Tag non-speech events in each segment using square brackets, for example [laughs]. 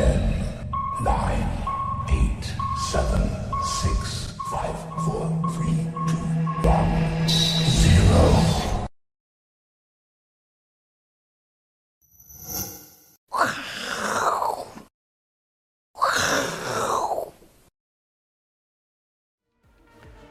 Ten, nine, eight, seven, six, five, four, three, two, one, zero.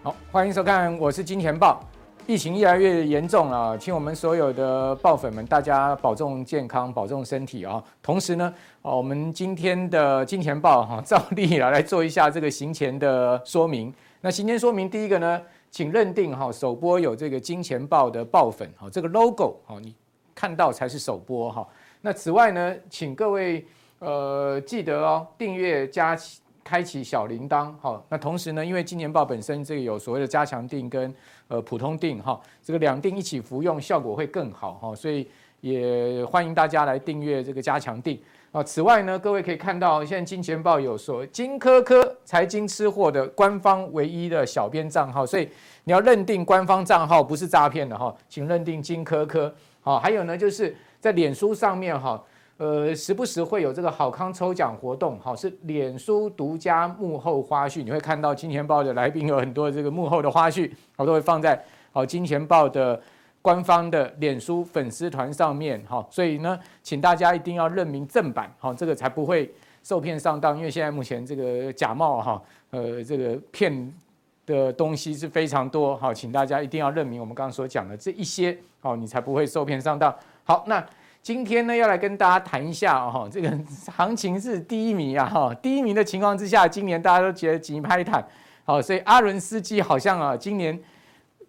好，欢迎收看，我是金钱爆。疫情越来越严重了，请我们所有的爆粉们，大家保重健康，保重身体啊！同时呢，啊，我们今天的金钱爆哈，照例啊来做一下这个行前的说明。那行前说明第一个呢，请认定哈，首播有这个金钱爆的爆粉哈，这个 logo 哈，你看到才是首播哈。那此外呢，请各位呃记得哦，订阅加。开启小铃铛，好，那同时呢，因为金钱爆本身这个有所谓的加强定跟呃普通定哈，这个两定一起服用效果会更好哈，所以也欢迎大家来订阅这个加强定啊。此外呢，各位可以看到，现在金钱爆有说金科科财经吃货的官方唯一的小编账号，所以你要认定官方账号不是诈骗的哈，请认定金科科好。还有呢，就是在脸书上面哈。呃，时不时会有这个好康抽奖活动，好，是脸书独家幕后花絮，你会看到金钱爆的来宾有很多这个幕后的花絮，我都会放在好金钱爆的官方的脸书粉丝团上面，好，所以呢，请大家一定要认明正版，好，这个才不会受骗上当，因为现在目前这个假冒哈，呃，这个骗的东西是非常多，好，请大家一定要认明我们刚刚所讲的这一些，好，你才不会受骗上当。好，那。今天呢，要来跟大家谈一下哦，这个行情是低迷啊哈，低迷的情况之下，今年大家都觉得急拍弹，好，所以阿伦斯基好像啊，今年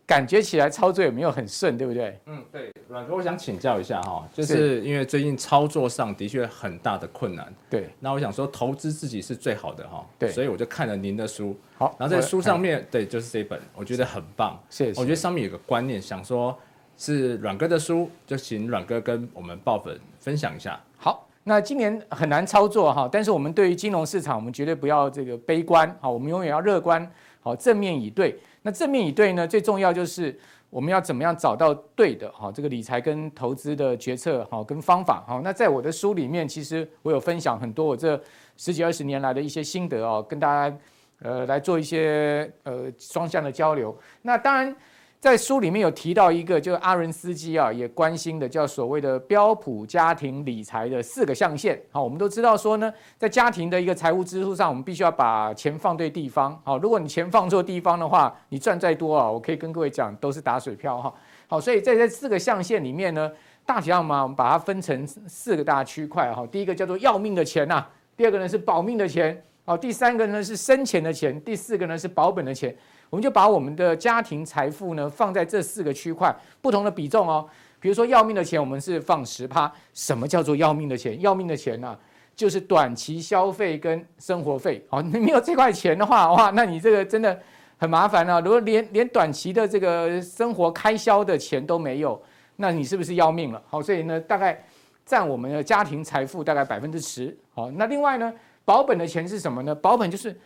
感觉起来操作也没有很顺，对不对？嗯，对，阮哥，我想请教一下哈，就是。因为最近操作上的确很大的困难，对，那我想说投资自己是最好的哈，对，所以我就看了您的书，好，然后在书上面，对，就是这本，我觉得很棒，谢谢，我觉得上面有个观念，想说。是阮哥的书，就请阮哥跟我们爆粉分享一下。好，那今年很难操作哈，但是我们对于金融市场，我们绝对不要这个悲观，好，我们永远要乐观，好，正面以对。那正面以对呢，最重要就是我们要怎么样找到对的哈，这个理财跟投资的决策哈，跟方法哈。那在我的书里面，其实我有分享很多我这十几二十年来的一些心得哦，跟大家呃来做一些呃双向的交流。那当然。在书里面有提到一个，就是阿伦斯基啊也关心的，叫所谓的标普家庭理财的四个象限。好，我们都知道说呢，在家庭的一个财务支出上，我们必须要把钱放对地方。好，如果你钱放错地方的话，你赚再多啊，我可以跟各位讲，都是打水漂哈。好，所以在这四个象限里面呢，大体上嘛，我们把它分成四个大区块哈。第一个叫做要命的钱呐，第二个呢是保命的钱，好，第三个呢是生钱的钱，第四个呢是保本的钱。我们就把我们的家庭财富呢放在这四个区块，不同的比重哦。比如说要命的钱，我们是放十趴。什么叫做要命的钱？要命的钱呢、就是短期消费跟生活费。好，你没有这块钱的话，哇，那你这个真的很麻烦啊。如果连连短期的这个生活开销的钱都没有，那你是不是要命了？好，所以呢，大概占我们的家庭财富大概百分之十。好，那另外呢，保本的钱是什么呢？保本就是。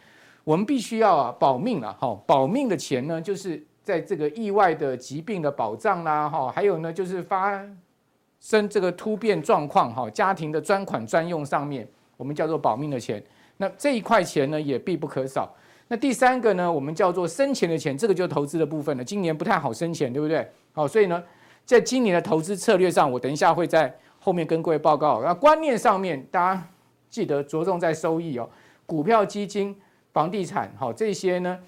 我们必须要啊保命了哈，保命的钱呢，就是在这个意外的疾病的保障啦哈，还有呢就是发生这个突变状况哈，家庭的专款专用上面，我们叫做保命的钱。那这一块钱呢也必不可少。那第三个呢，我们叫做生钱的钱，这个就是投资的部分了。今年不太好生钱，对不对？好，所以呢，在今年的投资策略上，我等一下会在后面跟各位报告。那观念上面，大家记得着重在收益哦，股票基金。房地产，哈，这些呢，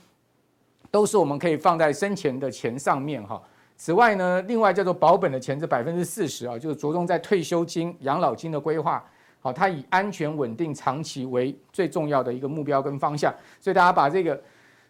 都是我们可以放在生钱的钱上面，哈。此外呢，另外叫做保本的钱是百分之四十啊，就是着重在退休金、养老金的规划，好，它以安全稳定、长期为最重要的一个目标跟方向。所以大家把这个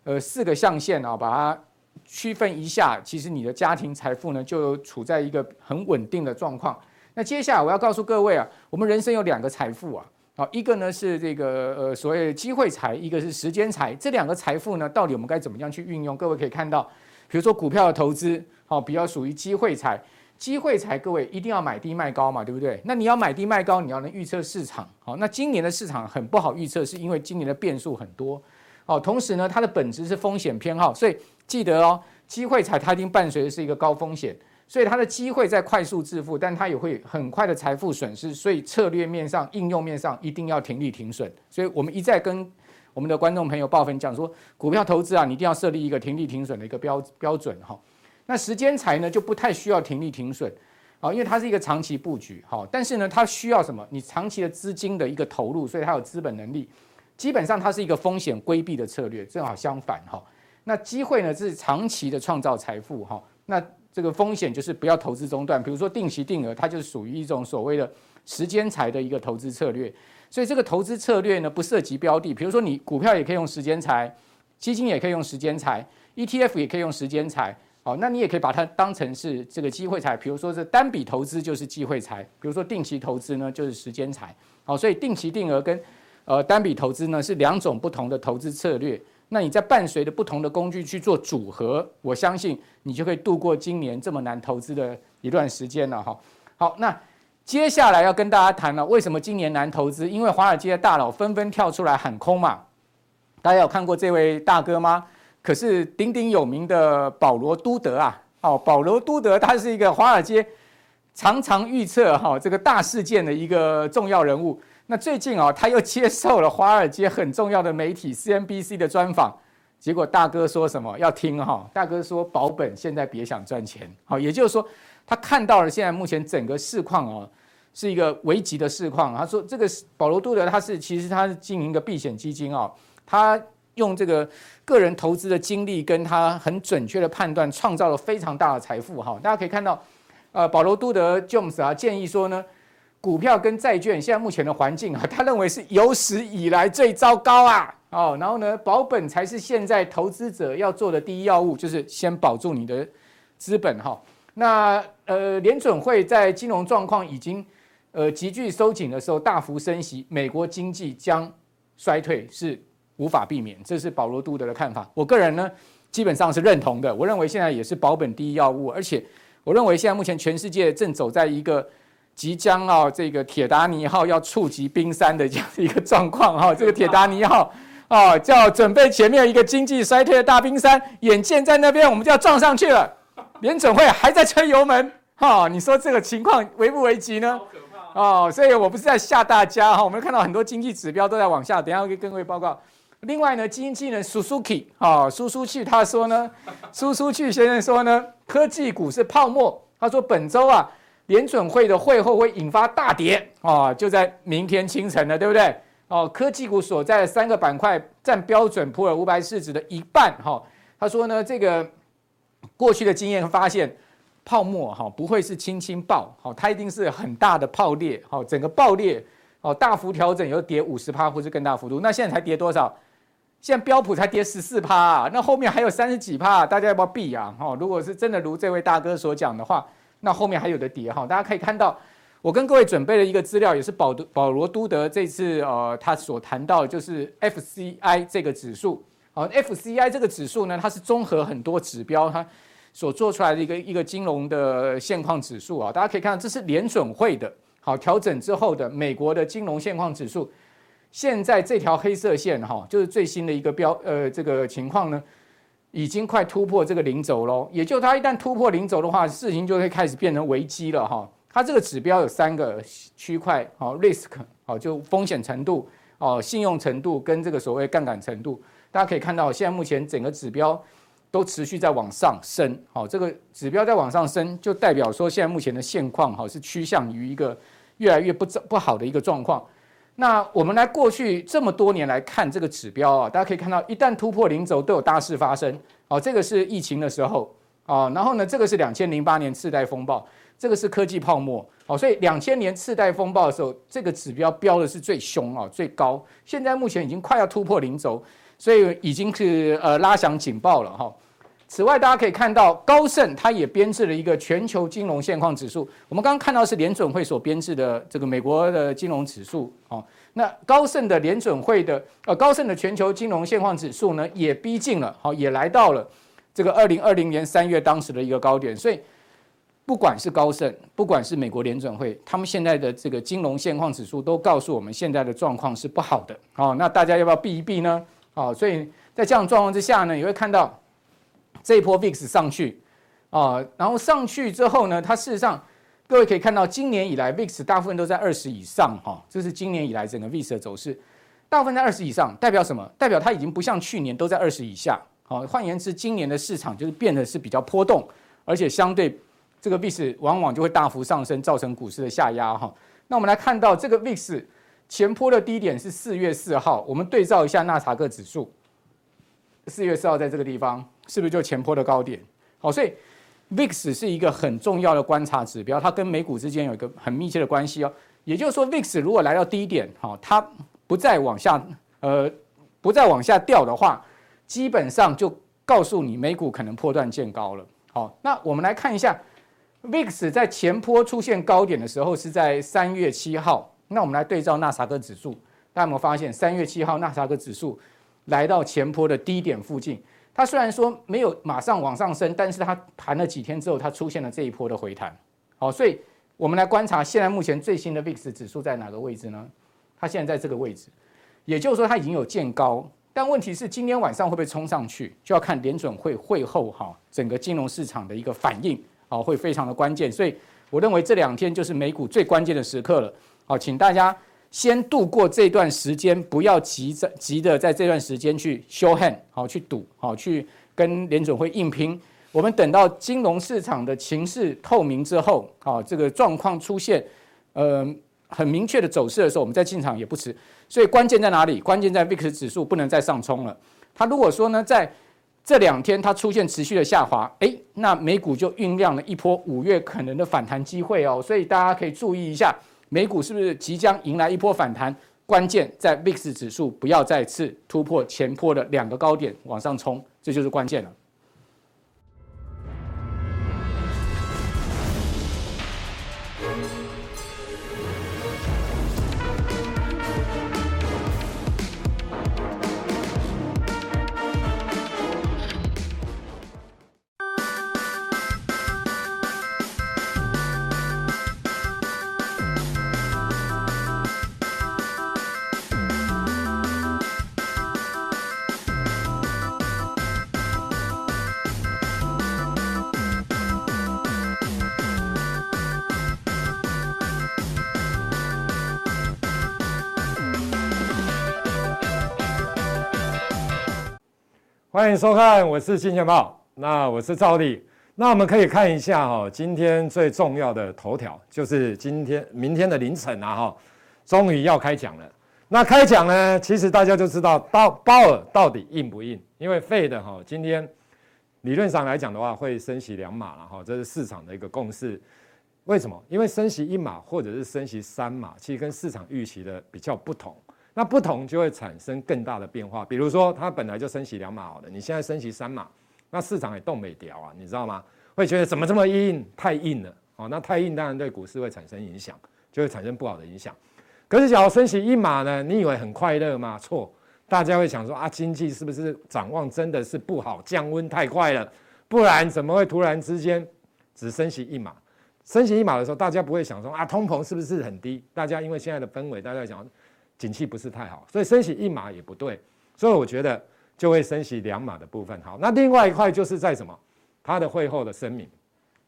呃四个象限啊，把它区分一下，其实你的家庭财富呢，就处在一个很稳定的状况。那接下来我要告诉各位啊，我们人生有两个财富啊。好，一个呢是这个呃所谓机会财，一个是时间财。这两个财富呢，到底我们该怎么样去运用？各位可以看到，比如说股票的投资，好，比较属于机会财。机会财，各位一定要买低卖高嘛，对不对？那你要买低卖高，你要能预测市场。好，那今年的市场很不好预测，是因为今年的变数很多。好，同时呢，它的本质是风险偏好，所以记得哦，机会财它一定伴随的是一个高风险。所以它的机会在快速致富，但它也会很快的财富损失，所以策略面上、应用面上一定要停利停损。所以我们一再跟我们的观众朋友报分讲说，股票投资啊，你一定要设立一个停利停损的一个标标准哈。那时间财呢就不太需要停利停损啊，因为它是一个长期布局哈。但是呢，它需要什么？你长期的资金的一个投入，所以它有资本能力。基本上它是一个风险规避的策略，正好相反哈。那机会呢是长期的创造财富哈。那这个风险就是不要投资中断，比如说定期定额，它就是属于一种所谓的时间财的一个投资策略。所以这个投资策略呢，不涉及标的，比如说你股票也可以用时间财，基金也可以用时间财，ETF 也可以用时间财。好，那你也可以把它当成是这个机会财，比如说是单笔投资就是机会财，比如说定期投资呢就是时间财。好，所以定期定额跟呃单笔投资呢是两种不同的投资策略。那你在伴随着不同的工具去做组合，我相信你就可以度过今年这么难投资的一段时间了哈。好，那接下来要跟大家谈了，为什么今年难投资？因为华尔街的大佬纷纷跳出来喊空嘛。大家有看过这位大哥吗？可是鼎鼎有名的保罗·都德啊，哦，保罗·都德他是一个华尔街常常预测哈这个大事件的一个重要人物。那最近啊，他又接受了华尔街很重要的媒体 CNBC 的专访，结果大哥说什么？要听哈，大哥说保本，现在别想赚钱。好，也就是说，他看到了现在目前整个市况哦，是一个危急的市况。他说，这个保罗·杜德他是其实他是经营一个避险基金啊，他用这个个人投资的经历跟他很准确的判断，创造了非常大的财富哈。大家可以看到，呃，保罗·杜德 Jones 啊建议说呢。股票跟债券现在目前的环境啊，[laughs] 他认为是有史以来最糟糕啊！哦，然后呢，保本才是现在投资者要做的第一要务，就是先保住你的资本哈。那呃，联准会在金融状况已经呃急剧收紧的时候，大幅升息，美国经济将衰退是无法避免，这是保罗·杜德的看法。我个人呢，基本上是认同的。我认为现在也是保本第一要务，而且我认为现在目前全世界正走在一个。即将啊，这个铁达尼号要触及冰山的这样一个状况 [laughs] 哈，这个铁达尼号啊，叫准备前面一个经济衰退的大冰山，眼见在那边，我们就要撞上去了。联准会还在吹油门哈，你说这个情况危不危急呢？哦，所以我不是在吓大家哈，我们看到很多经济指标都在往下，等一下会跟各位报告。另外呢，经济人 Suzuki 啊，苏苏去他说呢，苏苏去先生说呢，科技股是泡沫，他说本周啊。联准会的会后会引发大跌啊，就在明天清晨了，对不对？哦，科技股所在的三个板块占标准普尔五百市值的一半哈。他说呢，这个过去的经验发现，泡沫哈不会是轻轻爆，好，它一定是很大的爆裂，好，整个爆裂，哦，大幅调整有跌五十趴或是更大幅度。那现在才跌多少？现在标普才跌十四趴，那后面还有三十几趴，大家要不要避啊？哈，如果是真的如这位大哥所讲的话。那后面还有的跌哈，大家可以看到，我跟各位准备了一个资料，也是保保罗都德这次呃他所谈到的就是 FCI 这个指数，好，FCI 这个指数呢，它是综合很多指标，它所做出来的一个一个金融的现况指数啊，大家可以看到这是联准会的，好，调整之后的美国的金融现况指数，现在这条黑色线哈，就是最新的一个标呃这个情况呢。已经快突破这个零轴喽，也就它一旦突破零轴的话，事情就会开始变成危机了哈。它这个指标有三个区块，好，risk，好，就风险程度，哦，信用程度跟这个所谓杠杆程度。大家可以看到，现在目前整个指标都持续在往上升，好，这个指标在往上升，就代表说现在目前的现况哈是趋向于一个越来越不不好的一个状况。那我们来过去这么多年来看这个指标啊，大家可以看到，一旦突破零轴都有大事发生。哦，这个是疫情的时候啊，然后呢，这个是两千零八年次贷风暴，这个是科技泡沫。哦，所以两千年次贷风暴的时候，这个指标标的是最凶啊，最高。现在目前已经快要突破零轴，所以已经是呃拉响警报了哈。此外，大家可以看到高盛它也编制了一个全球金融现况指数。我们刚刚看到是联准会所编制的这个美国的金融指数。哦，那高盛的联准会的呃高盛的全球金融现况指数呢，也逼近了，好，也来到了这个二零二零年三月当时的一个高点。所以，不管是高盛，不管是美国联准会，他们现在的这个金融现况指数都告诉我们，现在的状况是不好的。好，那大家要不要避一避呢？好，所以在这样状况之下呢，你会看到。这一波 VIX 上去，啊，然后上去之后呢，它事实上各位可以看到，今年以来 VIX 大部分都在二十以上哈，这是今年以来整个 VIX 的走势，大部分在二十以上，代表什么？代表它已经不像去年都在二十以下。好，换言之，今年的市场就是变得是比较波动，而且相对这个 VIX 往往就会大幅上升，造成股市的下压哈。那我们来看到这个 VIX 前波的低点是四月四号，我们对照一下纳查克指数，四月四号在这个地方是不是就前波的高点？好，所以。VIX 是一个很重要的观察指标，它跟美股之间有一个很密切的关系哦。也就是说，VIX 如果来到低点，哈，它不再往下，呃，不再往下掉的话，基本上就告诉你美股可能破断见高了。好，那我们来看一下，VIX 在前波出现高点的时候是在三月七号。那我们来对照纳斯达克指数，大家有没有发现，三月七号纳斯达克指数来到前波的低点附近？它虽然说没有马上往上升，但是它盘了几天之后，它出现了这一波的回弹。好，所以我们来观察现在目前最新的 VIX 指数在哪个位置呢？它现在在这个位置，也就是说它已经有见高，但问题是今天晚上会不会冲上去，就要看联准会会后哈整个金融市场的一个反应，好，会非常的关键。所以我认为这两天就是美股最关键的时刻了。好，请大家。先度过这段时间，不要急着急的在这段时间去 show hand，好去赌，好去跟联准会硬拼。我们等到金融市场的情势透明之后，好这个状况出现，呃很明确的走势的时候，我们再进场也不迟。所以关键在哪里？关键在 VIX 指数不能再上冲了。它如果说呢，在这两天它出现持续的下滑，诶，那美股就酝酿了一波五月可能的反弹机会哦。所以大家可以注意一下。美股是不是即将迎来一波反弹？关键在 VIX 指数不要再次突破前坡的两个高点往上冲，这就是关键了。欢迎收看，我是金钱豹，那我是赵丽。那我们可以看一下哈，今天最重要的头条就是今天、明天的凌晨啊哈，终于要开讲了。那开讲呢，其实大家就知道鲍鲍尔到底硬不硬？因为 Fed 哈，今天理论上来讲的话，会升息两码了哈，这是市场的一个共识。为什么？因为升息一码或者是升息三码，其实跟市场预期的比较不同。那不同就会产生更大的变化，比如说它本来就升息两码好的，你现在升息三码，那市场也动没掉啊，你知道吗？会觉得怎么这么硬，太硬了哦，那太硬当然对股市会产生影响，就会产生不好的影响。可是假如升息一码呢？你以为很快乐吗？错，大家会想说啊，经济是不是展望真的是不好，降温太快了，不然怎么会突然之间只升息一码？升息一码的时候，大家不会想说啊，通膨是不是很低？大家因为现在的氛围，大家想。景气不是太好，所以升息一码也不对，所以我觉得就会升息两码的部分好。那另外一块就是在什么？它的会后的声明，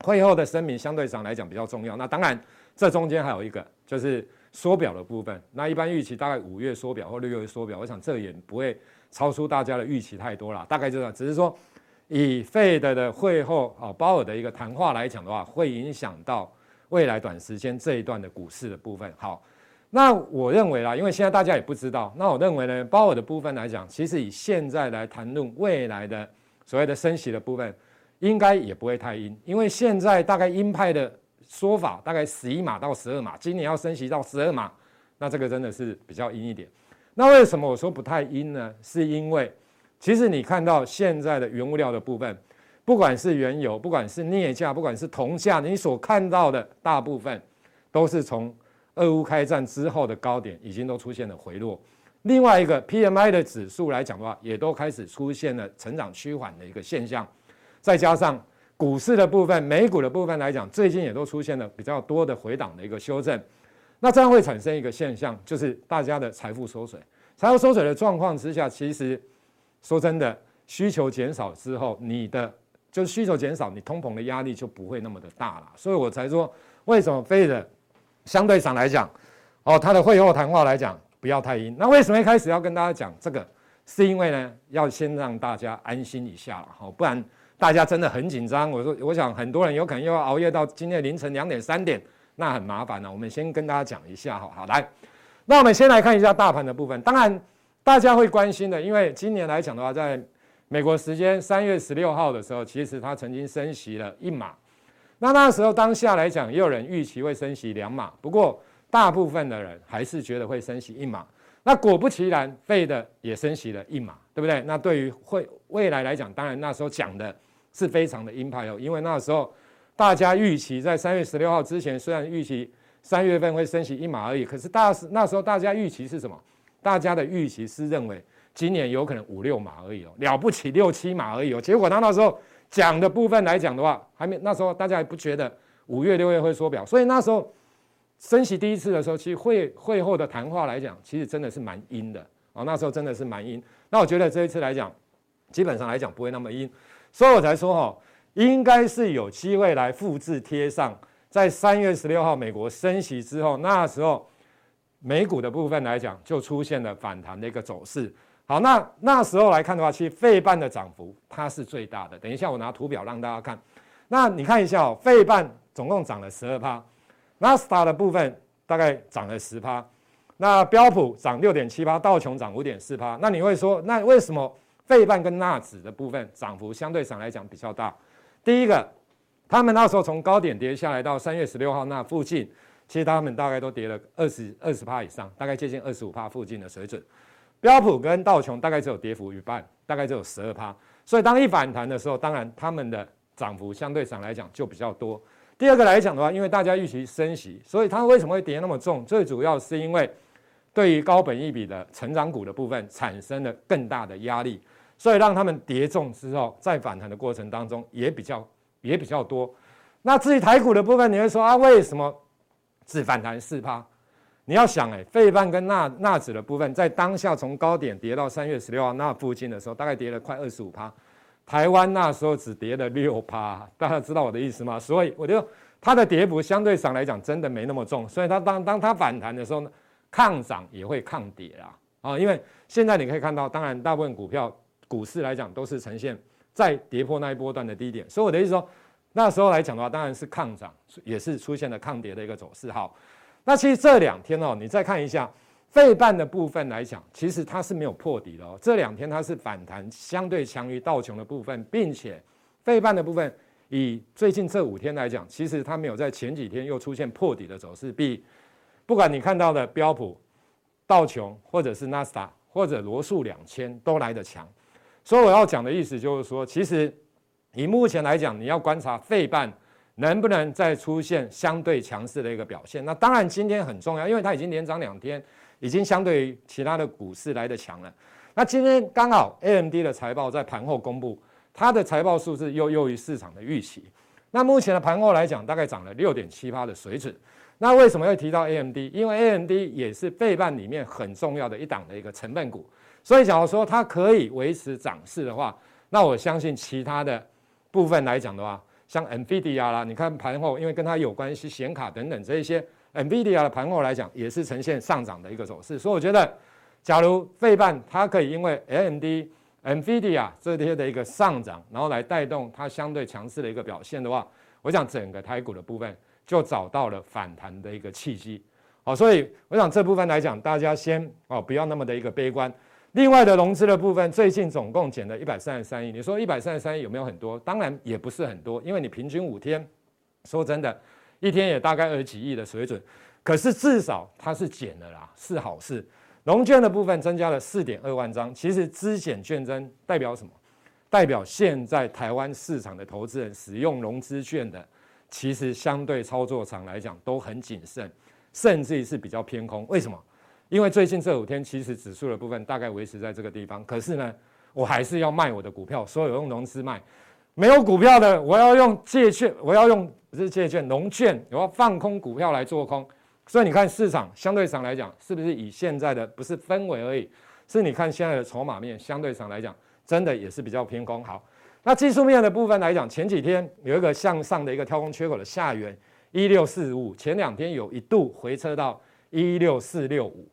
会后的声明相对上来讲比较重要。那当然，这中间还有一个就是缩表的部分。那一般预期大概五月缩表或六月缩表，我想这也不会超出大家的预期太多了。大概就这样，只是说以 Fed 的会后啊鲍尔的一个谈话来讲的话，会影响到未来短时间这一段的股市的部分。好。那我认为啦，因为现在大家也不知道，那我认为呢，鲍尔的部分来讲，其实以现在来谈论未来的所谓的升息的部分，应该也不会太阴，因为现在大概鹰派的说法大概十一码到十二码，今年要升息到十二码，那这个真的是比较阴一点。那为什么我说不太阴呢？是因为其实你看到现在的原物料的部分，不管是原油，不管是镍价，不管是铜价，你所看到的大部分都是从。俄乌开战之后的高点已经都出现了回落，另外一个 PMI 的指数来讲的话，也都开始出现了成长趋缓的一个现象，再加上股市的部分，美股的部分来讲，最近也都出现了比较多的回档的一个修正，那这样会产生一个现象，就是大家的财富缩水，财富缩水的状况之下，其实说真的，需求减少之后，你的就是需求减少，你通膨的压力就不会那么的大了。所以我才说，为什么非得相对上来讲，哦，他的会后谈话来讲不要太鹰。那为什么一开始要跟大家讲这个？是因为呢，要先让大家安心一下了，好，不然大家真的很紧张。我说，我想很多人有可能又要熬夜到今天凌晨两点三点，那很麻烦了。我们先跟大家讲一下，好好来。那我们先来看一下大盘的部分。当然，大家会关心的，因为今年来讲的话，在美国时间三月十六号的时候，其实它曾经升息了一码。那那时候当下来讲，也有人预期会升息两码，不过大部分的人还是觉得会升息一码。那果不其然费的也升息了一码，对不对？那对于会未来来讲，当然那时候讲的是非常的鹰派哦，因为那时候大家预期在三月十六号之前，虽然预期三月份会升息一码而已，可是大那时候大家预期是什么？大家的预期是认为今年有可能五六码而已哦，了不起六七码而已哦。结果他那时候讲的部分来讲的话，还没那时候大家还不觉得五月六月会缩表，所以那时候升息第一次的时候，其实会会后的谈话来讲，其实真的是蛮阴的哦。那时候真的是蛮阴。那我觉得这一次来讲，基本上来讲不会那么阴，所以我才说哈，应该是有机会来复制贴上，在三月十六号美国升息之后，那时候。美股的部分来讲，就出现了反弹的一个走势。好，那那时候来看的话，其实费半的涨幅它是最大的。等一下我拿图表让大家看。那你看一下哦，费半总共涨了十二趴，纳斯达的部分大概涨了十趴，那标普涨六点七趴，道琼涨五点四趴。那你会说，那为什么费半跟纳指的部分涨幅相对上来讲比较大？第一个，他们那时候从高点跌下来到三月十六号那附近。其实他们大概都跌了二十二十趴以上，大概接近二十五趴附近的水准。标普跟道琼大概只有跌幅一半，大概只有十二趴。所以当一反弹的时候，当然他们的涨幅相对上来讲就比较多。第二个来讲的话，因为大家预期升息，所以它为什么会跌那么重？最主要是因为对于高本益比的成长股的部分产生了更大的压力，所以让他们跌重之后，在反弹的过程当中也比较也比较多。那至于台股的部分，你会说啊，为什么？只反弹四趴，你要想哎，费半跟纳纳指的部分，在当下从高点跌到三月十六号那附近的时候，大概跌了快二十五趴。台湾那时候只跌了六趴，大家知道我的意思吗？所以我就它的跌幅相对上来讲真的没那么重，所以它当当它反弹的时候呢，抗涨也会抗跌啊啊！因为现在你可以看到，当然大部分股票股市来讲都是呈现在跌破那一波段的低点，所以我的意思说。那时候来讲的话，当然是抗涨，也是出现了抗跌的一个走势。好，那其实这两天哦，你再看一下费半的部分来讲，其实它是没有破底的哦。这两天它是反弹，相对强于道琼的部分，并且费半的部分以最近这五天来讲，其实它没有在前几天又出现破底的走势，比不管你看到的标普、道琼或者是纳斯达或者罗素两千都来得强。所以我要讲的意思就是说，其实。以目前来讲，你要观察费半能不能再出现相对强势的一个表现。那当然今天很重要，因为它已经连涨两天，已经相对于其他的股市来得强了。那今天刚好 AMD 的财报在盘后公布，它的财报数字又优于市场的预期。那目前的盘后来讲，大概涨了六点七八的水准。那为什么要提到 AMD？因为 AMD 也是费半里面很重要的一档的一个成分股。所以假如说它可以维持涨势的话，那我相信其他的。部分来讲的话，像 NVIDIA 啦，你看盘后，因为跟它有关系，显卡等等这一些，NVIDIA 的盘后来讲也是呈现上涨的一个走势。所以我觉得，假如费半它可以因为 AMD、NVIDIA 这些的一个上涨，然后来带动它相对强势的一个表现的话，我想整个台股的部分就找到了反弹的一个契机。好，所以我想这部分来讲，大家先哦不要那么的一个悲观。另外的融资的部分，最近总共减了一百三十三亿。你说一百三十三亿有没有很多？当然也不是很多，因为你平均五天，说真的，一天也大概二十几亿的水准。可是至少它是减了啦，是好事。融券的部分增加了四点二万张，其实资减券增代表什么？代表现在台湾市场的投资人使用融资券的，其实相对操作上来讲都很谨慎，甚至于是比较偏空。为什么？因为最近这五天，其实指数的部分大概维持在这个地方，可是呢，我还是要卖我的股票，所有用融资卖，没有股票的，我要用借券，我要用不是借券，融券，我要放空股票来做空。所以你看市场相对上来讲，是不是以现在的不是氛围而已，是你看现在的筹码面相对上来讲，真的也是比较偏空。好，那技术面的部分来讲，前几天有一个向上的一个跳空缺口的下缘一六四五，前两天有一度回撤到一六四六五。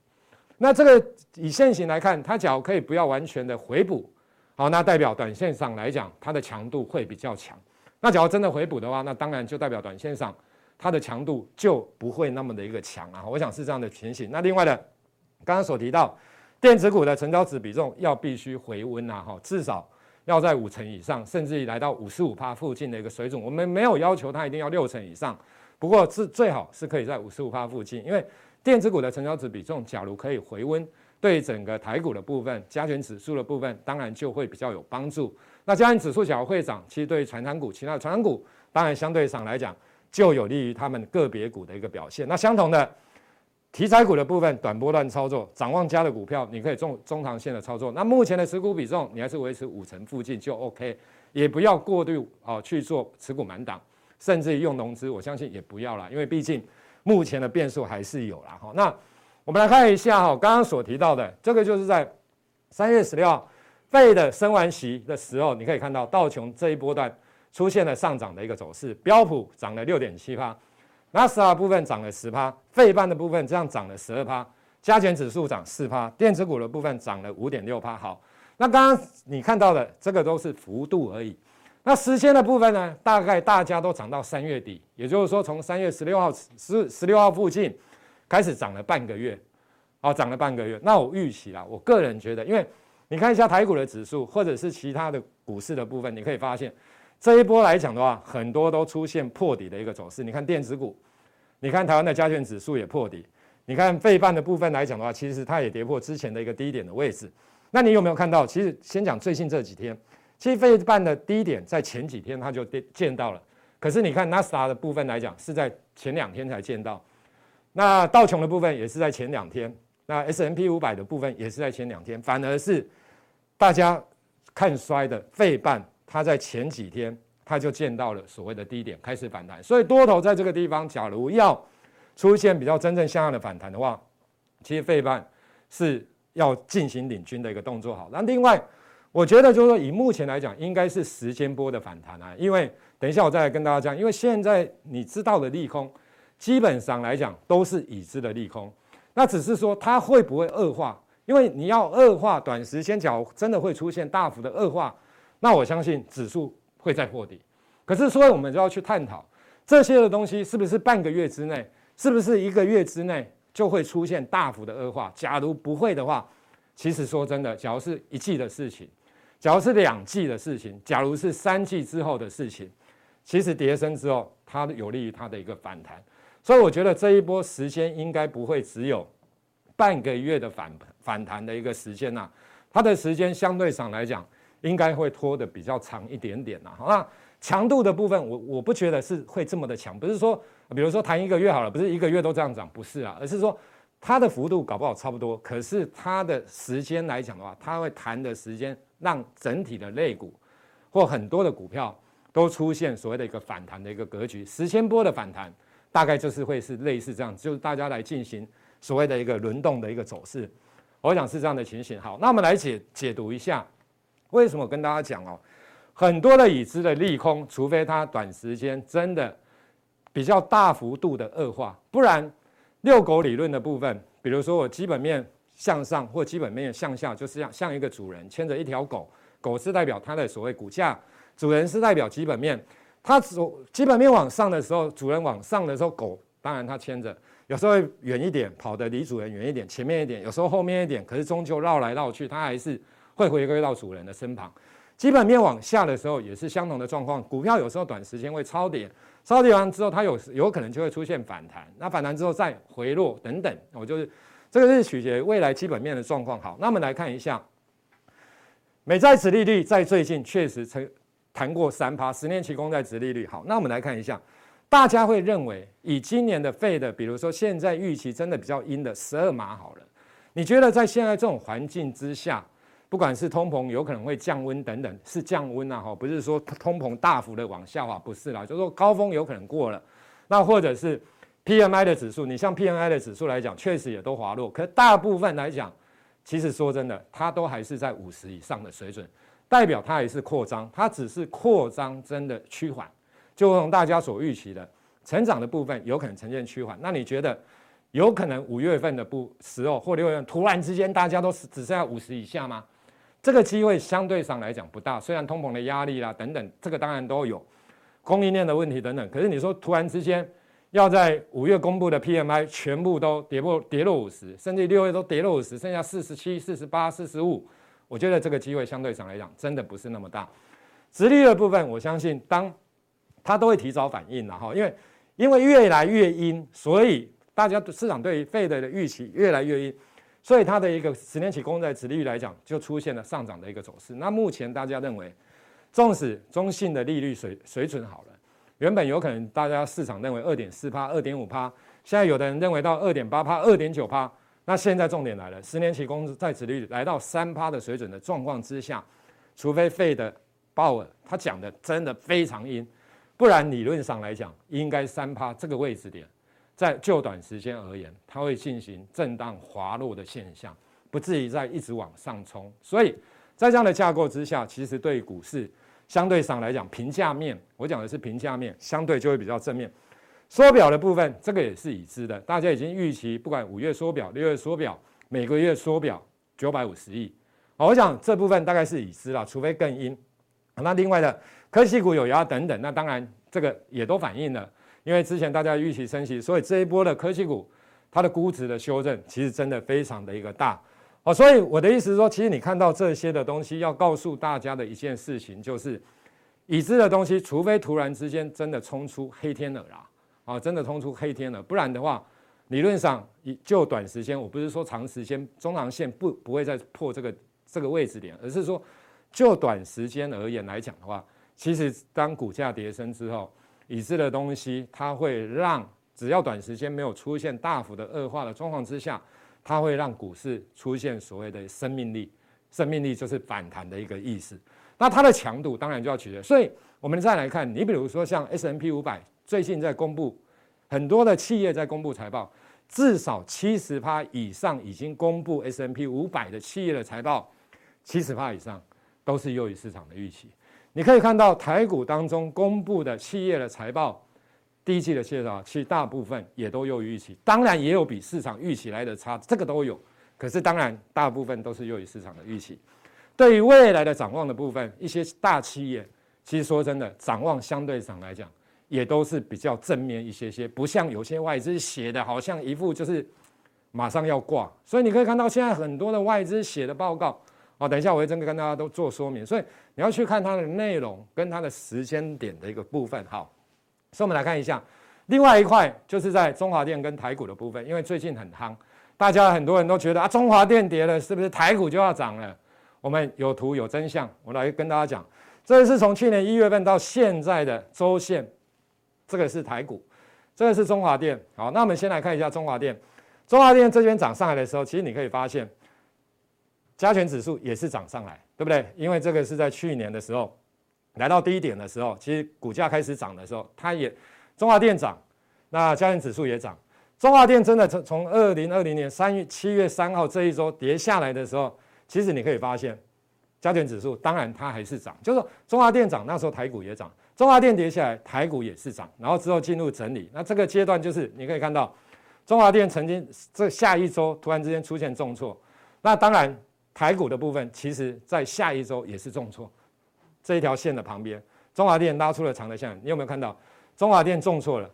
那这个以线型来看，它假如可以不要完全的回补，好，那代表短线上来讲，它的强度会比较强。那假如真的回补的话，那当然就代表短线上它的强度就不会那么的一个强啊。我想是这样的情形。那另外的，刚刚所提到电子股的成交值比重要必须回温啊，哈，至少要在五成以上，甚至于来到五十五趴附近的一个水准。我们没有要求它一定要六成以上，不过是最好是可以在五十五趴附近，因为。电子股的成交值比重，假如可以回温，对整个台股的部分、加权指数的部分，当然就会比较有帮助。那加权指数假如会涨，其实对于传产股、其他的传产股，当然相对上来讲，就有利于他们个别股的一个表现。那相同的题材股的部分，短波段操作，展望加的股票，你可以中中长线的操作。那目前的持股比重，你还是维持五成附近就 OK，也不要过度啊去做持股满档，甚至于用融资，我相信也不要了，因为毕竟。目前的变数还是有啦哈，那我们来看一下哈，刚刚所提到的这个就是在三月十六号费的升完息的时候，你可以看到道琼这一波段出现了上涨的一个走势，标普涨了六点七趴，纳斯达部分涨了十趴，费半的部分这样涨了十二趴，加权指数涨四趴，电子股的部分涨了五点六趴。好，那刚刚你看到的这个都是幅度而已。那时间的部分呢？大概大家都涨到三月底，也就是说，从三月十六号十十六号附近开始涨了半个月，好，涨了半个月。那我预期啦，我个人觉得，因为你看一下台股的指数，或者是其他的股市的部分，你可以发现这一波来讲的话，很多都出现破底的一个走势。你看电子股，你看台湾的加权指数也破底，你看费半的部分来讲的话，其实它也跌破之前的一个低点的位置。那你有没有看到？其实先讲最近这几天。其实费半的低点在前几天它就见到了，可是你看纳斯达的部分来讲是在前两天才见到，那道琼的部分也是在前两天，那 S&P 五百的部分也是在前两天，反而是大家看衰的费半，它在前几天它就见到了所谓的低点开始反弹，所以多头在这个地方，假如要出现比较真正像样的反弹的话，其实费半是要进行领军的一个动作。好，那另外。我觉得就是说，以目前来讲，应该是时间波的反弹啊。因为等一下我再来跟大家讲，因为现在你知道的利空，基本上来讲都是已知的利空。那只是说它会不会恶化？因为你要恶化，短时间角真的会出现大幅的恶化，那我相信指数会再破底。可是所以我们就要去探讨这些的东西是不是半个月之内，是不是一个月之内就会出现大幅的恶化？假如不会的话，其实说真的，假如是一季的事情。假如是两季的事情，假如是三季之后的事情，其实跌升之后，它有利于它的一个反弹，所以我觉得这一波时间应该不会只有半个月的反反弹的一个时间呐，它的时间相对上来讲，应该会拖得比较长一点点呐。好，那强度的部分，我我不觉得是会这么的强，不是说，比如说弹一个月好了，不是一个月都这样涨，不是啊，而是说它的幅度搞不好差不多，可是它的时间来讲的话，它会弹的时间。让整体的类股或很多的股票都出现所谓的一个反弹的一个格局，十千波的反弹大概就是会是类似这样，就是大家来进行所谓的一个轮动的一个走势，我想是这样的情形。好，那我们来解解读一下，为什么跟大家讲哦，很多的已知的利空，除非它短时间真的比较大幅度的恶化，不然遛狗理论的部分，比如说我基本面。向上或基本面向下，就是像像一个主人牵着一条狗，狗是代表它的所谓股价，主人是代表基本面。它走基本面往上的时候，主人往上的时候，狗当然它牵着，有时候远一点，跑得离主人远一点，前面一点，有时候后面一点，可是终究绕来绕去，它还是会回归到主人的身旁。基本面往下的时候，也是相同的状况。股票有时候短时间会超跌，超跌完之后，它有有可能就会出现反弹，那反弹之后再回落等等，我就是。这个是取决未来基本面的状况。好，那我们来看一下，美债殖利率在最近确实曾谈过三趴，十年期公债殖利率。好，那我们来看一下，大家会认为以今年的 Fed，比如说现在预期真的比较阴的十二码好了，你觉得在现在这种环境之下，不管是通膨有可能会降温等等，是降温啊，哈，不是说通膨大幅的往下滑，不是啦，就是说高峰有可能过了，那或者是。P M I 的指数，你像 P M I 的指数来讲，确实也都滑落。可大部分来讲，其实说真的，它都还是在五十以上的水准。代表它也是扩张，它只是扩张真的趋缓，就同大家所预期的成长的部分有可能呈现趋缓。那你觉得有可能五月份的不时候或六月份突然之间大家都只剩下五十以下吗？这个机会相对上来讲不大，虽然通膨的压力啦等等，这个当然都有供应链的问题等等。可是你说突然之间要在五月公布的 PMI 全部都跌破跌落五十，甚至六月都跌落五十，剩下四十七、四十八、四十五。我觉得这个机会相对上来讲，真的不是那么大。殖利率的部分，我相信当它都会提早反应了哈，因为因为越来越阴，所以大家市场对于 Fed 的预期越来越阴，所以它的一个十年期公债殖利率来讲，就出现了上涨的一个走势。那目前大家认为，纵使中性的利率水水准好了，原本有可能大家市场认为二点四趴、二点五趴，现在有的人认为到二点八趴、二点九趴。那现在重点来了，十年期公债殖利率来到三趴的水准的状况之下，除非费的鲍尔他讲的真的非常阴，不然理论上来讲，应该三趴这个位置点，在就短时间而言，它会进行震荡滑落的现象，不至于再一直往上冲。所以在这样的架构之下，其实对股市相对上来讲，平价面，我讲的是平价面，相对就会比较正面。缩表的部分，这个也是已知的，大家已经预期，不管五月缩表、六月缩表，每个月缩表九百五十亿。我想这部分大概是已知了，除非更阴。那另外的科技股有压等等，那当然这个也都反映了，因为之前大家预期升息，所以这一波的科技股它的估值的修正，其实真的非常的一个大。好，所以我的意思是说，其实你看到这些的东西，要告诉大家的一件事情，就是已知的东西，除非突然之间真的冲出黑天鹅啦。啊，真的冲出黑天了，不然的话，理论上就短时间，我不是说长时间，中长线不不会再破这个这个位置点，而是说就短时间而言来讲的话，其实当股价跌升之后，已知的东西它会让只要短时间没有出现大幅的恶化的状况之下，它会让股市出现所谓的生命力，生命力就是反弹的一个意思。那它的强度当然就要取决，所以我们再来看，你比如说像 S&P 五百。最近在公布很多的企业在公布财报，至少七十趴以上已经公布 S&P 五百的企业的财报，七十趴以上都是优于市场的预期。你可以看到台股当中公布的企业的财报，第一季的介绍，其实大部分也都优于预期，当然也有比市场预期来的差，这个都有。可是当然大部分都是优于市场的预期。对于未来的展望的部分，一些大企业其实说真的，展望相对上来讲。也都是比较正面一些些，不像有些外资写的，好像一副就是马上要挂。所以你可以看到现在很多的外资写的报告，哦，等一下我会真的跟大家都做说明。所以你要去看它的内容跟它的时间点的一个部分。好，所以我们来看一下另外一块，就是在中华电跟台股的部分，因为最近很夯，大家很多人都觉得啊，中华电跌了，是不是台股就要涨了？我们有图有真相，我来跟大家讲，这是从去年一月份到现在的周线。这个是台股，这个是中华电。好，那我们先来看一下中华电。中华电这边涨上来的时候，其实你可以发现，加权指数也是涨上来，对不对？因为这个是在去年的时候来到低点的时候，其实股价开始涨的时候，它也中华电涨，那加权指数也涨。中华电真的从从二零二零年三月七月三号这一周跌下来的时候，其实你可以发现，加权指数当然它还是涨，就是说中华电涨，那时候台股也涨。中华电跌下来，台股也是涨，然后之后进入整理。那这个阶段就是你可以看到，中华电曾经这下一周突然之间出现重挫。那当然，台股的部分其实在下一周也是重挫。这一条线的旁边，中华电拉出了长的线，你有没有看到？中华电重挫了，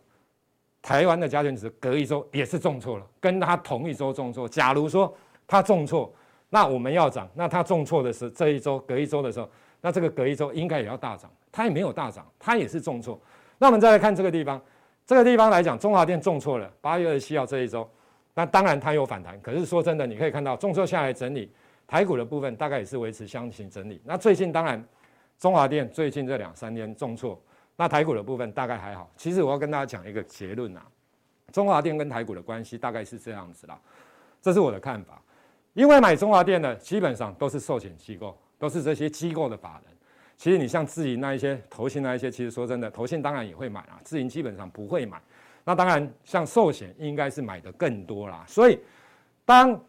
台湾的加权指隔一周也是重挫了，跟它同一周重挫。假如说它重挫，那我们要涨，那它重挫的是这一周隔一周的时候，那这个隔一周应该也要大涨。它也没有大涨，它也是重挫。那我们再来看这个地方，这个地方来讲，中华电重挫了。八月二十七号这一周，那当然它有反弹。可是说真的，你可以看到重挫下来整理，台股的部分大概也是维持箱型整理。那最近当然，中华电最近这两三天重挫，那台股的部分大概还好。其实我要跟大家讲一个结论啊，中华电跟台股的关系大概是这样子啦，这是我的看法。因为买中华电的基本上都是寿险机构，都是这些机构的法人。其实你像自营那一些投信那一些，其实说真的，投信当然也会买啊，自营基本上不会买。那当然像寿险应该是买的更多啦。所以当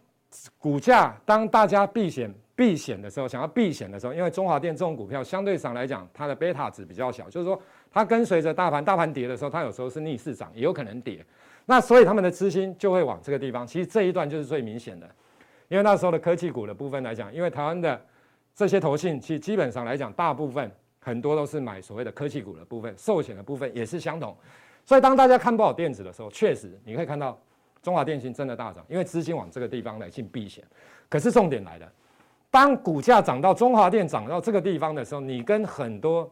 股价当大家避险避险的时候，想要避险的时候，因为中华电这种股票相对上来讲，它的贝塔值比较小，就是说它跟随着大盘，大盘跌的时候，它有时候是逆势涨，也有可能跌。那所以他们的资金就会往这个地方。其实这一段就是最明显的，因为那时候的科技股的部分来讲，因为台湾的这些投信，其实基本上来讲，大部分很多都是买所谓的科技股的部分，寿险的部分也是相同。所以当大家看不好电子的时候，确实你可以看到中华电信真的大涨，因为资金往这个地方来进避险。可是重点来了。当股价涨到中华电涨到这个地方的时候，你跟很多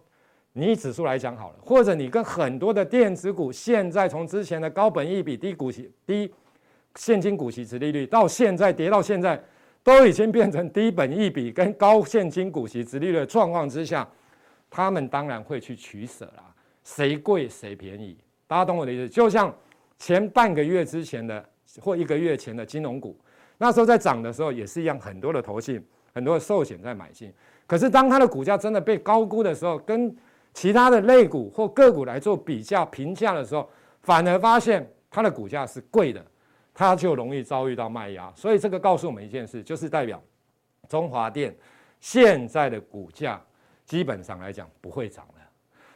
你指数来讲好了，或者你跟很多的电子股，现在从之前的高本益比、低股息、低现金股息殖利率，到现在跌到现在，都已经变成低本益比跟高现金股息殖利率的状况之下，他们当然会去取舍啦，谁贵谁便宜，大家懂我的意思？就像前半个月之前的或一个月前的金融股，那时候在涨的时候也是一样，很多的投信。很多的寿险在买进，可是当它的股价真的被高估的时候，跟其他的类股或个股来做比较评价的时候，反而发现它的股价是贵的，它就容易遭遇到卖压。所以这个告诉我们一件事，就是代表中华电现在的股价基本上来讲不会涨了。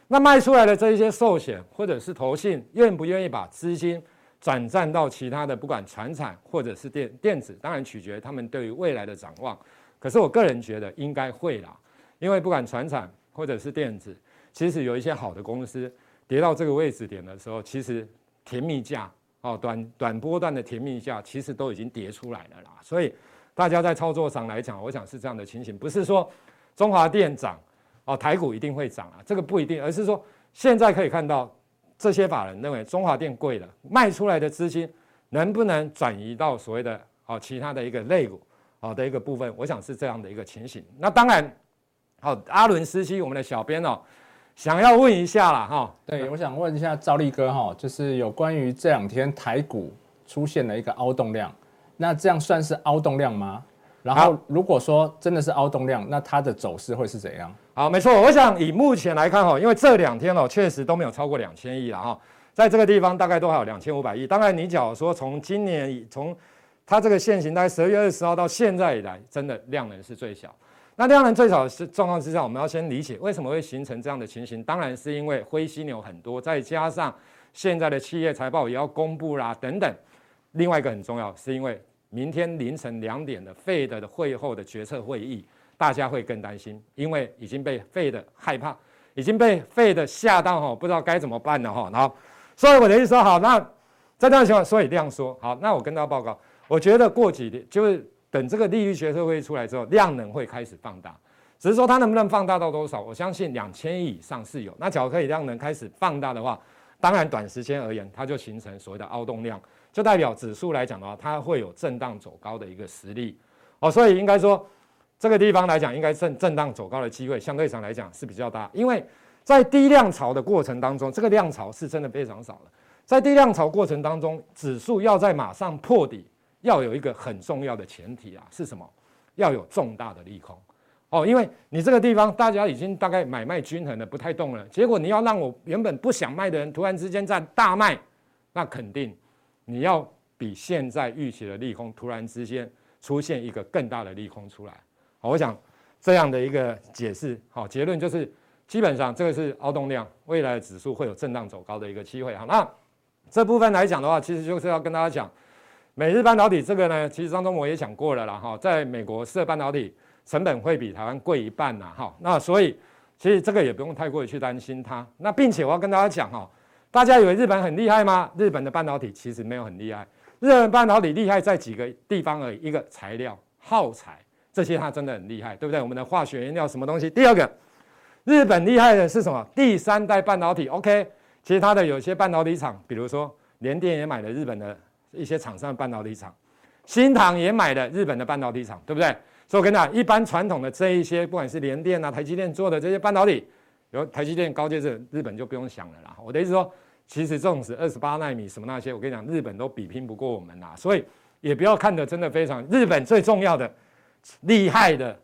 那卖出来的这一些寿险或者是投信，愿不愿意把资金转战到其他的，不管传产或者是电电子，当然取决于他们对于未来的展望。可是我个人觉得应该会啦，因为不管传产或者是电子，其实有一些好的公司跌到这个位置点的时候，其实甜蜜价哦，短短波段的甜蜜价其实都已经跌出来了啦。所以大家在操作上来讲，我想是这样的情形，不是说中华电涨哦，台股一定会涨啊，这个不一定，而是说现在可以看到这些法人认为中华电贵了，卖出来的资金能不能转移到所谓的哦其他的一个类股。好的一个部分，我想是这样的一个情形。那当然，好，阿伦斯基，我们的小编哦，想要问一下啦，哈，对，我想问一下赵立哥哈，就是有关于这两天台股出现了一个凹动量，那这样算是凹动量吗？然后如果说真的是凹动量，那它的走势会是怎样？好，没错，我想以目前来看哈，因为这两天哦，确实都没有超过两千亿了哈，在这个地方大概都还有两千五百亿。当然，你假如说从今年从它这个线型在十二月二十号到现在以来，真的量能是最小。那量能最小的是状况之下，我们要先理解为什么会形成这样的情形。当然是因为灰犀牛很多，再加上现在的企业财报也要公布啦，等等。另外一个很重要，是因为明天凌晨两点的 Fed 的会后的决策会议，大家会更担心，因为已经被 Fed 害怕，已经被 Fed 吓到哈，不知道该怎么办了哈。然后，所以我的意思说，好，那在这样情况，所以这样说，好，那我跟大家报告。我觉得过几天就是等这个利率决策会出来之后，量能会开始放大，只是说它能不能放大到多少，我相信两千亿以上是有。那假如可以量能开始放大的话，当然短时间而言，它就形成所谓的凹动量，就代表指数来讲的话，它会有震荡走高的一个实力。哦，所以应该说这个地方来讲，应该震震荡走高的机会相对上来讲是比较大，因为在低量潮的过程当中，这个量潮是真的非常少了，在低量潮过程当中，指数要在马上破底。要有一个很重要的前提啊，是什么？要有重大的利空哦，因为你这个地方大家已经大概买卖均衡的不太动了，结果你要让我原本不想卖的人突然之间在大卖，那肯定你要比现在预期的利空突然之间出现一个更大的利空出来。好，我想这样的一个解释，好，结论就是基本上这个是凹动量，未来的指数会有震荡走高的一个机会。好，那这部分来讲的话，其实就是要跟大家讲。美日半导体这个呢，其实当中我也讲过了啦，哈，在美国设半导体成本会比台湾贵一半呐，哈，那所以其实这个也不用太过于去担心它。那并且我要跟大家讲哈，大家以为日本很厉害吗？日本的半导体其实没有很厉害，日本半导体厉害在几个地方而已，一个材料耗材这些它真的很厉害，对不对？我们的化学原料什么东西？第二个，日本厉害的是什么？第三代半导体，OK，其实它的有些半导体厂，比如说联电也买了日本的。一些厂商的半导体厂，新唐也买了日本的半导体厂，对不对？所以我跟你讲，一般传统的这一些，不管是联电啊、台积电做的这些半导体，有台积电高阶这日本就不用想了啦。我的意思说，其实这种是二十八纳米什么那些，我跟你讲，日本都比拼不过我们啦。所以也不要看得真的非常，日本最重要的、厉害的，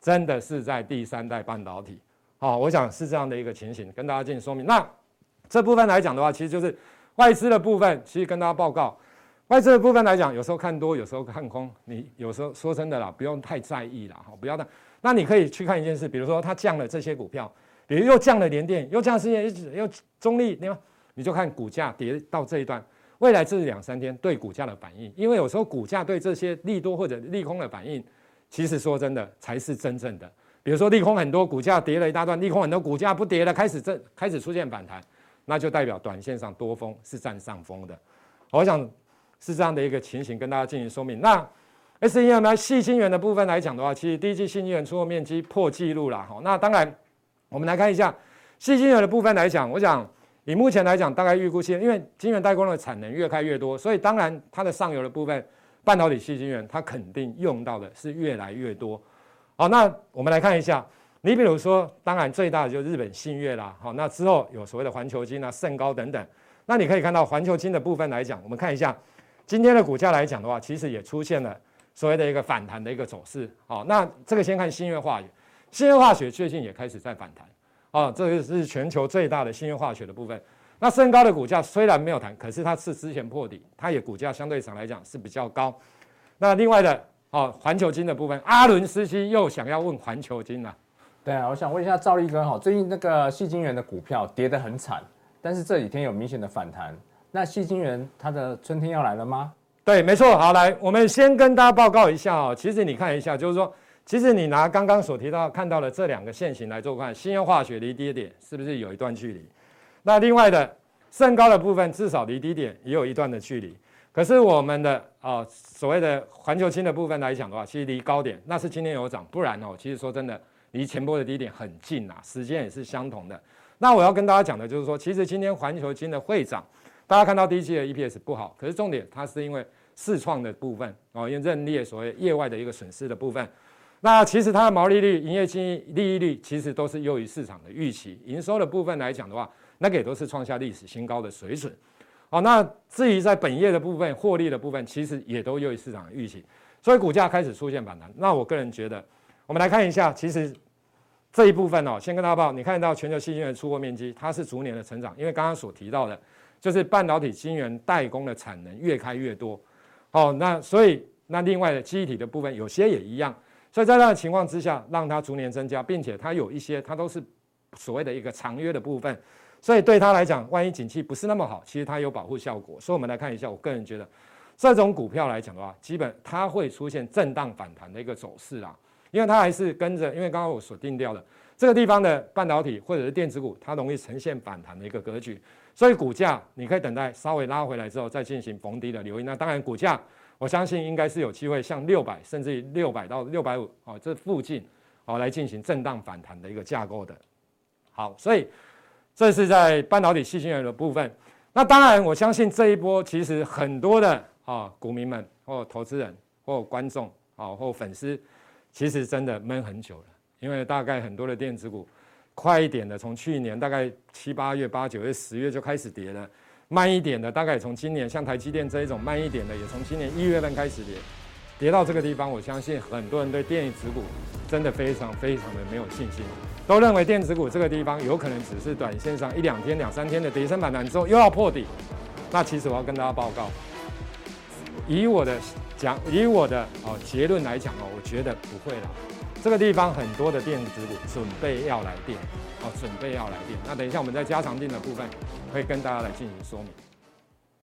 真的是在第三代半导体。好，我想是这样的一个情形，跟大家进行说明。那这部分来讲的话，其实就是外资的部分，其实跟大家报告。外资的部分来讲，有时候看多，有时候看空，你有时候说真的啦，不用太在意啦，好，不要的。那你可以去看一件事，比如说它降了这些股票，比如又降了联电，又降世界，又中立，对吗？你就看股价跌到这一段，未来这两三天对股价的反应，因为有时候股价对这些利多或者利空的反应，其实说真的才是真正的。比如说利空很多，股价跌了一大段；利空很多，股价不跌了，开始正开始出现反弹，那就代表短线上多方是占上风的。我想是这样的一个情形，跟大家进行说明。那 S E M I 细晶圆的部分来讲的话，其实第一季矽晶圆出货面积破纪录了。哈，那当然我们来看一下细晶圆的部分来讲，我想。以目前来讲，大概预估现，因为晶圆代工的产能越开越多，所以当然它的上游的部分，半导体矽晶圆，它肯定用到的是越来越多。好，那我们来看一下，你比如说，当然最大的就是日本信越啦。好，那之后有所谓的环球晶啊、盛高等等。那你可以看到环球晶的部分来讲，我们看一下今天的股价来讲的话，其实也出现了所谓的一个反弹的一个走势。好，那这个先看新月化学，新月化学最近也开始在反弹。啊，这个是全球最大的新月化学的部分。那升高的股价虽然没有弹，可是它是之前破底，它也股价相对上来讲是比较高。那另外的哦，环球金的部分，阿伦斯基又想要问环球金了。对啊，我想问一下赵立哥哈，最近那个矽晶圆的股票跌得很惨，但是这几天有明显的反弹。那矽晶圆它的春天要来了吗？对，没错。好，来，我们先跟大家报告一下哦。其实你看一下，就是说。其实你拿刚刚所提到看到的这两个线型来做看，信越化学离低点是不是有一段距离？那另外的胜高的部分至少离低点也有一段的距离。可是我们的啊、所谓的环球晶的部分来讲的话，其实离高点那是今天有涨，不然哦，其实说真的离前波的低点很近啊，时间也是相同的。那我要跟大家讲的就是说，其实今天环球晶的会涨，大家看到第一期的 EPS 不好，可是重点它是因为释创的部分哦，因为认列所谓业外的一个损失的部分。那其实它的毛利率、营业经利益率其实都是优于市场的预期。营收的部分来讲的话，那个也都是创下历史新高的水准。好，那至于在本业的部分、获利的部分，其实也都优于市场的预期。所以股价开始出现反弹。那我个人觉得，我们来看一下，其实这一部分哦，先跟大家报，你看到全球矽晶圆出货面积，它是逐年的成长，因为刚刚所提到的，就是半导体晶圆代工的产能越开越多。好，那所以那另外的记忆体的部分，有些也一样。所以在那个情况之下，让它逐年增加，并且它有一些，它都是所谓的一个长约的部分，所以对它来讲，万一景气不是那么好，其实它有保护效果。所以我们来看一下，我个人觉得这种股票来讲的话，基本它会出现震荡反弹的一个走势啦，因为它还是跟着，因为刚刚我所定调的这个地方的半导体或者是电子股，它容易呈现反弹的一个格局，所以股价你可以等待稍微拉回来之后再进行逢低的留意。那当然股价。我相信应该是有机会向六百，甚至于六百到六百五，哦，这附近，哦，来进行震荡反弹的一个架构的。好，所以这是在半导体矽晶圆的部分。那当然，我相信这一波其实很多的啊股民们或投资人或观众啊或粉丝，其实真的闷很久了，因为大概很多的电子股，快一点的从去年大概七八月、八九月、十月就开始跌了。慢一点的，大概从今年像台积电这一种慢一点的，也从今年一月份开始跌，跌到这个地方。我相信很多人对电子股真的非常非常的没有信心，都认为电子股这个地方有可能只是短线上一两天、两三天的跌升反弹之后又要破底。那其实我要跟大家报告，以我的讲，以我的哦结论来讲哦，我觉得不会了。这个地方很多的电子股准备要来电，哦，准备要来电。那等一下我们在加长电的部分会跟大家来进行说明。